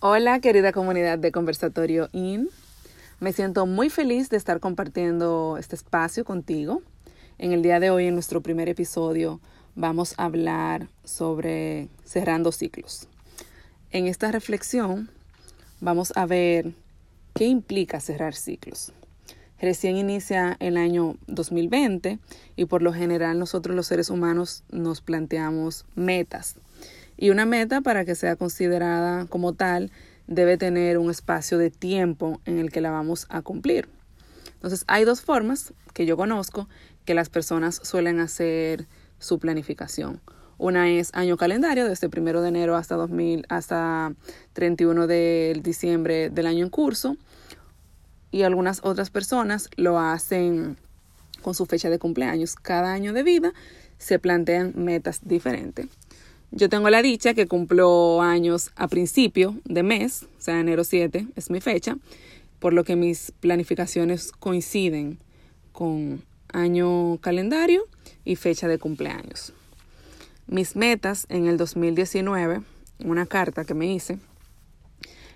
Hola querida comunidad de Conversatorio IN. Me siento muy feliz de estar compartiendo este espacio contigo. En el día de hoy, en nuestro primer episodio, vamos a hablar sobre cerrando ciclos. En esta reflexión vamos a ver qué implica cerrar ciclos. Recién inicia el año 2020 y por lo general nosotros los seres humanos nos planteamos metas y una meta, para que sea considerada como tal, debe tener un espacio de tiempo en el que la vamos a cumplir. Entonces, hay dos formas que yo conozco que las personas suelen hacer su planificación. Una es año calendario, desde primero de enero hasta 2000, hasta 31 de diciembre del año en curso. Y algunas otras personas lo hacen con su fecha de cumpleaños. Cada año de vida se plantean metas diferentes. Yo tengo la dicha que cumplo años a principio de mes, o sea, enero 7 es mi fecha, por lo que mis planificaciones coinciden con año calendario y fecha de cumpleaños. Mis metas en el 2019, una carta que me hice,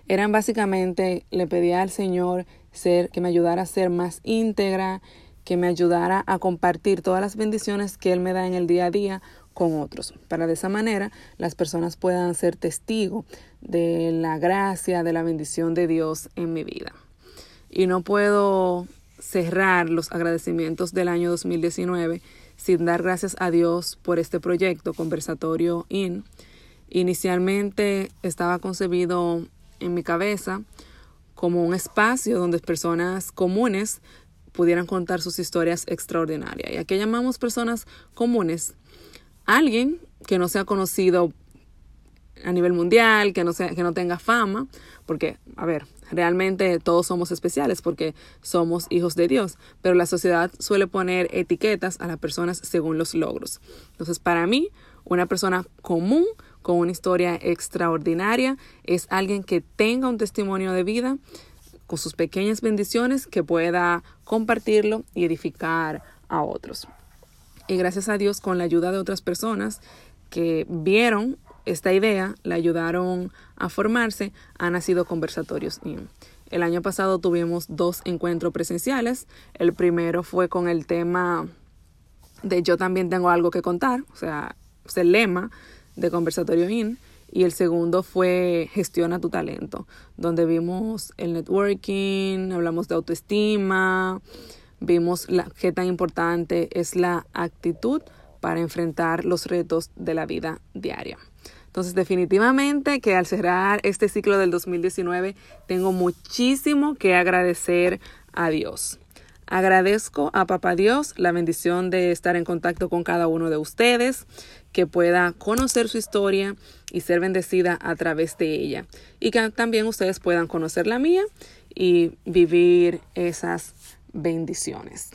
eran básicamente, le pedía al Señor ser, que me ayudara a ser más íntegra, que me ayudara a compartir todas las bendiciones que Él me da en el día a día con otros, para de esa manera las personas puedan ser testigos de la gracia, de la bendición de Dios en mi vida. Y no puedo cerrar los agradecimientos del año 2019 sin dar gracias a Dios por este proyecto, Conversatorio IN. Inicialmente estaba concebido en mi cabeza como un espacio donde personas comunes pudieran contar sus historias extraordinarias. ¿Y a qué llamamos personas comunes? Alguien que no sea conocido a nivel mundial, que no, sea, que no tenga fama, porque, a ver, realmente todos somos especiales porque somos hijos de Dios, pero la sociedad suele poner etiquetas a las personas según los logros. Entonces, para mí, una persona común con una historia extraordinaria es alguien que tenga un testimonio de vida con sus pequeñas bendiciones que pueda compartirlo y edificar a otros. Y gracias a Dios, con la ayuda de otras personas que vieron esta idea, le ayudaron a formarse, han nacido conversatorios. El año pasado tuvimos dos encuentros presenciales. El primero fue con el tema de yo también tengo algo que contar, o sea, es el lema de Conversatorio IN. Y el segundo fue Gestiona tu talento, donde vimos el networking, hablamos de autoestima, vimos qué tan importante es la actitud para enfrentar los retos de la vida diaria. Entonces, definitivamente que al cerrar este ciclo del 2019, tengo muchísimo que agradecer a Dios. Agradezco a Papá Dios la bendición de estar en contacto con cada uno de ustedes, que pueda conocer su historia y ser bendecida a través de ella. Y que también ustedes puedan conocer la mía y vivir esas bendiciones.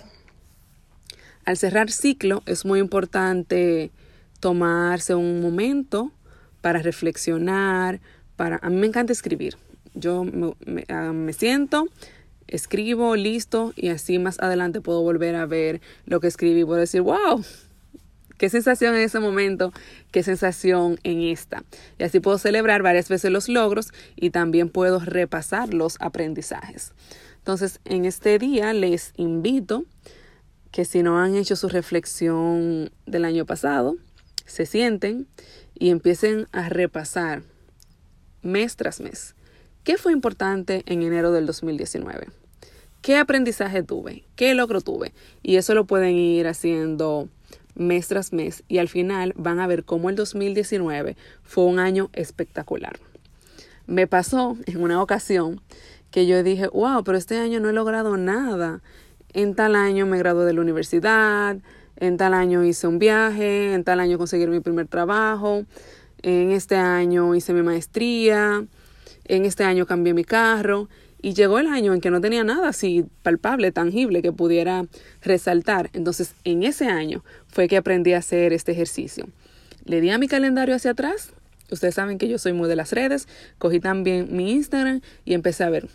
Al cerrar ciclo es muy importante tomarse un momento para reflexionar, para... A mí me encanta escribir. Yo me, ah, me, siento, escribo, listo, y así más adelante puedo volver a ver lo que escribí y puedo decir, wow, qué sensación en ese momento, qué sensación en esta. Y así puedo celebrar varias veces los logros y también puedo repasar los aprendizajes. Entonces, en este día les invito que si no han hecho su reflexión del año pasado, se sienten y empiecen a repasar mes tras mes. ¿Qué fue importante en enero del 2019? ¿Qué aprendizaje tuve? ¿Qué logro tuve? Y eso lo pueden ir haciendo mes tras mes y al final van a ver cómo el 2019 fue un año espectacular. Me pasó en una ocasión que yo dije, wow, pero este año no he logrado nada. En tal año me gradué de la universidad, en tal año hice un viaje, en tal año conseguí mi primer trabajo, en este año hice mi maestría, en este año cambié mi carro y llegó el año en que no tenía nada así palpable, tangible que pudiera resaltar. Entonces, en ese año fue que aprendí a hacer este ejercicio. Le di a mi calendario hacia atrás Ustedes saben que yo soy muy de las redes. Cogí también mi Instagram y empecé a ver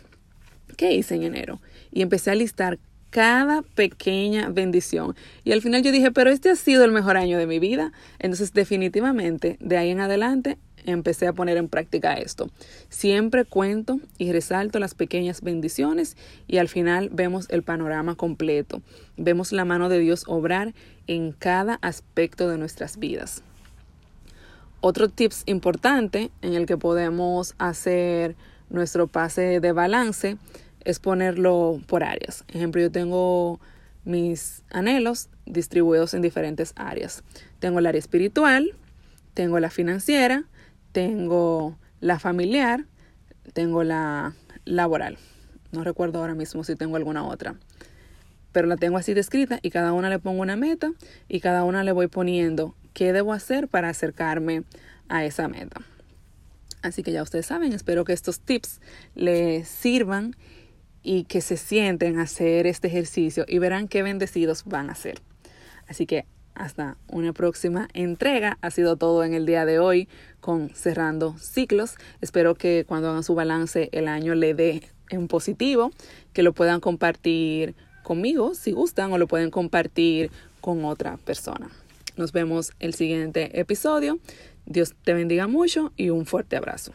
qué hice en enero. Y empecé a listar cada pequeña bendición. Y al final yo dije, pero este ha sido el mejor año de mi vida. Entonces definitivamente de ahí en adelante empecé a poner en práctica esto. Siempre cuento y resalto las pequeñas bendiciones y al final vemos el panorama completo. Vemos la mano de Dios obrar en cada aspecto de nuestras vidas. Otro tips importante en el que podemos hacer nuestro pase de balance es ponerlo por áreas. Ejemplo, yo tengo mis anhelos distribuidos en diferentes áreas. Tengo el área espiritual, tengo la financiera, tengo la familiar, tengo la laboral. No recuerdo ahora mismo si tengo alguna otra. Pero la tengo así descrita y cada una le pongo una meta y cada una le voy poniendo qué debo hacer para acercarme a esa meta. Así que ya ustedes saben, espero que estos tips les sirvan y que se sienten a hacer este ejercicio y verán qué bendecidos van a ser. Así que hasta una próxima entrega. Ha sido todo en el día de hoy con cerrando ciclos. Espero que cuando hagan su balance el año le dé en positivo, que lo puedan compartir conmigo si gustan o lo pueden compartir con otra persona. Nos vemos el siguiente episodio. Dios te bendiga mucho y un fuerte abrazo.